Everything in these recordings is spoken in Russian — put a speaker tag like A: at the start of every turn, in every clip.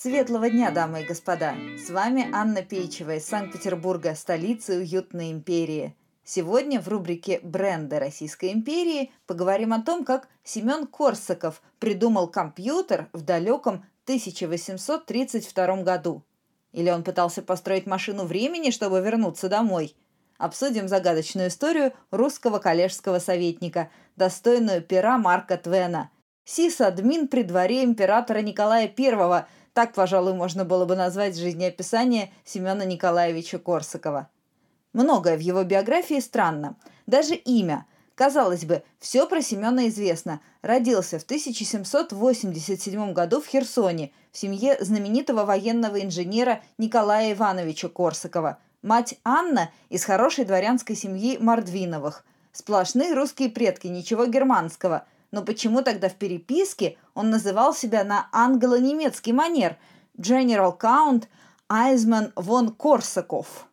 A: Светлого дня, дамы и господа! С вами Анна Пейчева из Санкт-Петербурга, столицы уютной империи. Сегодня в рубрике «Бренды Российской империи» поговорим о том, как Семен Корсаков придумал компьютер в далеком 1832 году. Или он пытался построить машину времени, чтобы вернуться домой? Обсудим загадочную историю русского коллежского советника, достойную пера Марка Твена. Сис-админ при дворе императора Николая I – так, пожалуй, можно было бы назвать жизнеописание Семена Николаевича Корсакова. Многое в его биографии странно. Даже имя. Казалось бы, все про Семена известно. Родился в 1787 году в Херсоне, в семье знаменитого военного инженера Николая Ивановича Корсакова. Мать Анна из хорошей дворянской семьи Мордвиновых. Сплошные русские предки, ничего германского – но почему тогда в переписке он называл себя на англо-немецкий манер General Count Айзман вон Корсаков?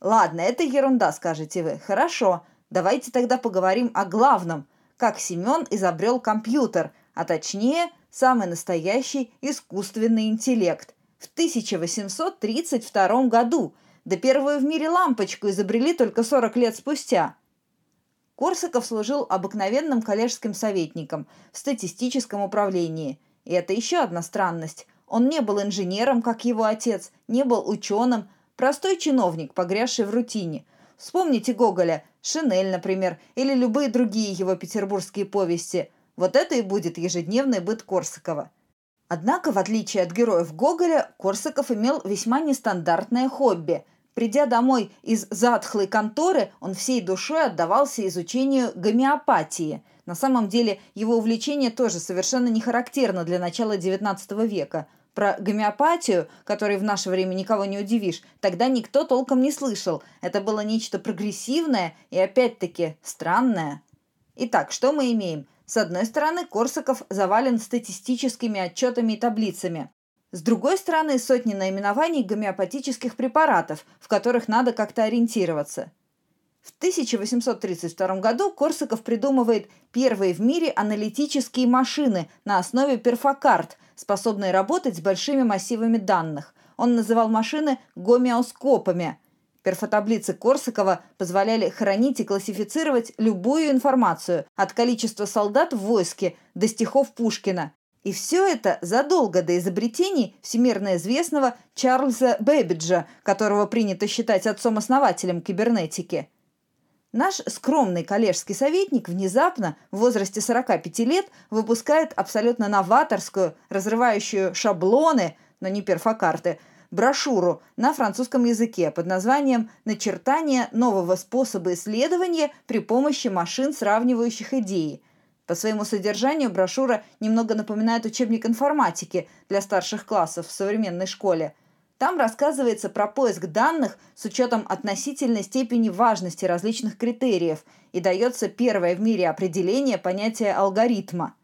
A: Ладно, это ерунда, скажете вы. Хорошо, давайте тогда поговорим о главном. Как Семен изобрел компьютер, а точнее, самый настоящий искусственный интеллект. В 1832 году, да первую в мире лампочку изобрели только 40 лет спустя – Корсаков служил обыкновенным коллежским советником в статистическом управлении. И это еще одна странность. Он не был инженером, как его отец, не был ученым, простой чиновник, погрязший в рутине. Вспомните Гоголя, «Шинель», например, или любые другие его петербургские повести. Вот это и будет ежедневный быт Корсакова. Однако, в отличие от героев Гоголя, Корсаков имел весьма нестандартное хобби – Придя домой из затхлой конторы, он всей душой отдавался изучению гомеопатии. На самом деле его увлечение тоже совершенно не характерно для начала XIX века. Про гомеопатию, которой в наше время никого не удивишь, тогда никто толком не слышал. Это было нечто прогрессивное и, опять-таки, странное. Итак, что мы имеем? С одной стороны, Корсаков завален статистическими отчетами и таблицами. С другой стороны, сотни наименований гомеопатических препаратов, в которых надо как-то ориентироваться. В 1832 году Корсаков придумывает первые в мире аналитические машины на основе перфокарт, способные работать с большими массивами данных. Он называл машины гомеоскопами. Перфотаблицы Корсакова позволяли хранить и классифицировать любую информацию, от количества солдат в войске до стихов Пушкина, и все это задолго до изобретений всемирно известного Чарльза Бэббиджа, которого принято считать отцом-основателем кибернетики. Наш скромный коллежский советник внезапно, в возрасте 45 лет, выпускает абсолютно новаторскую, разрывающую шаблоны, но не перфокарты, брошюру на французском языке под названием «Начертание нового способа исследования при помощи машин, сравнивающих идеи», по своему содержанию брошюра немного напоминает учебник информатики для старших классов в современной школе. Там рассказывается про поиск данных с учетом относительной степени важности различных критериев и дается первое в мире определение понятия алгоритма.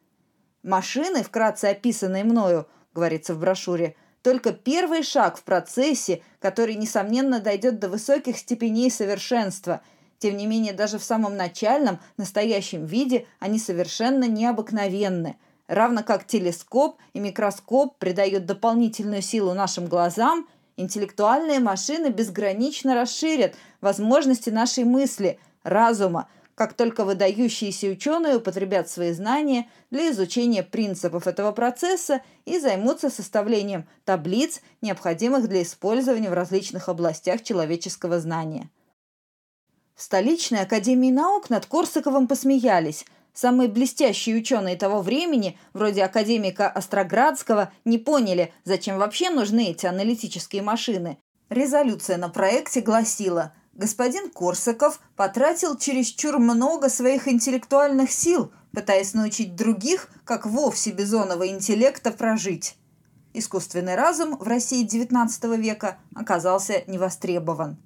A: Машины, вкратце описанные мною, говорится в брошюре, только первый шаг в процессе, который, несомненно, дойдет до высоких степеней совершенства – тем не менее, даже в самом начальном, настоящем виде они совершенно необыкновенны. Равно как телескоп и микроскоп придают дополнительную силу нашим глазам, интеллектуальные машины безгранично расширят возможности нашей мысли, разума, как только выдающиеся ученые употребят свои знания для изучения принципов этого процесса и займутся составлением таблиц, необходимых для использования в различных областях человеческого знания. В столичной академии наук над Корсаковым посмеялись. Самые блестящие ученые того времени, вроде академика Остроградского, не поняли, зачем вообще нужны эти аналитические машины. Резолюция на проекте гласила «Господин Корсаков потратил чересчур много своих интеллектуальных сил, пытаясь научить других, как вовсе бизонного интеллекта прожить». Искусственный разум в России XIX века оказался невостребован.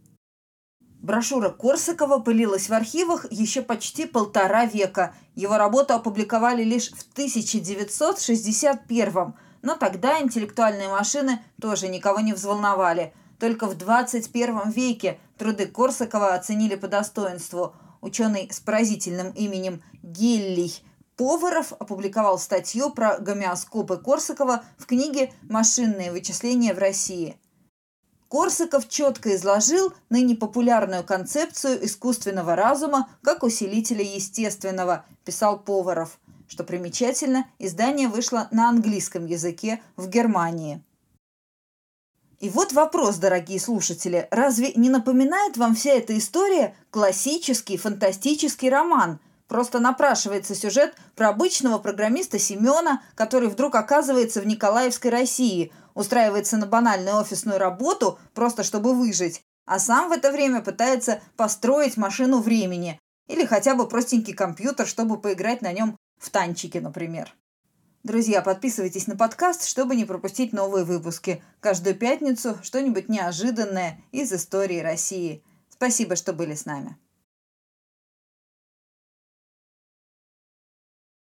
A: Брошюра Корсакова пылилась в архивах еще почти полтора века. Его работу опубликовали лишь в 1961 но тогда интеллектуальные машины тоже никого не взволновали. Только в 21 веке труды Корсакова оценили по достоинству. Ученый с поразительным именем Гиллий Поваров опубликовал статью про гомеоскопы Корсакова в книге «Машинные вычисления в России». Корсаков четко изложил ныне популярную концепцию искусственного разума как усилителя естественного, писал Поваров. Что примечательно, издание вышло на английском языке в Германии. И вот вопрос, дорогие слушатели, разве не напоминает вам вся эта история классический фантастический роман – Просто напрашивается сюжет про обычного программиста Семена, который вдруг оказывается в Николаевской России, устраивается на банальную офисную работу, просто чтобы выжить, а сам в это время пытается построить машину времени или хотя бы простенький компьютер, чтобы поиграть на нем в танчики, например. Друзья, подписывайтесь на подкаст, чтобы не пропустить новые выпуски. Каждую пятницу что-нибудь неожиданное из истории России. Спасибо, что были с нами.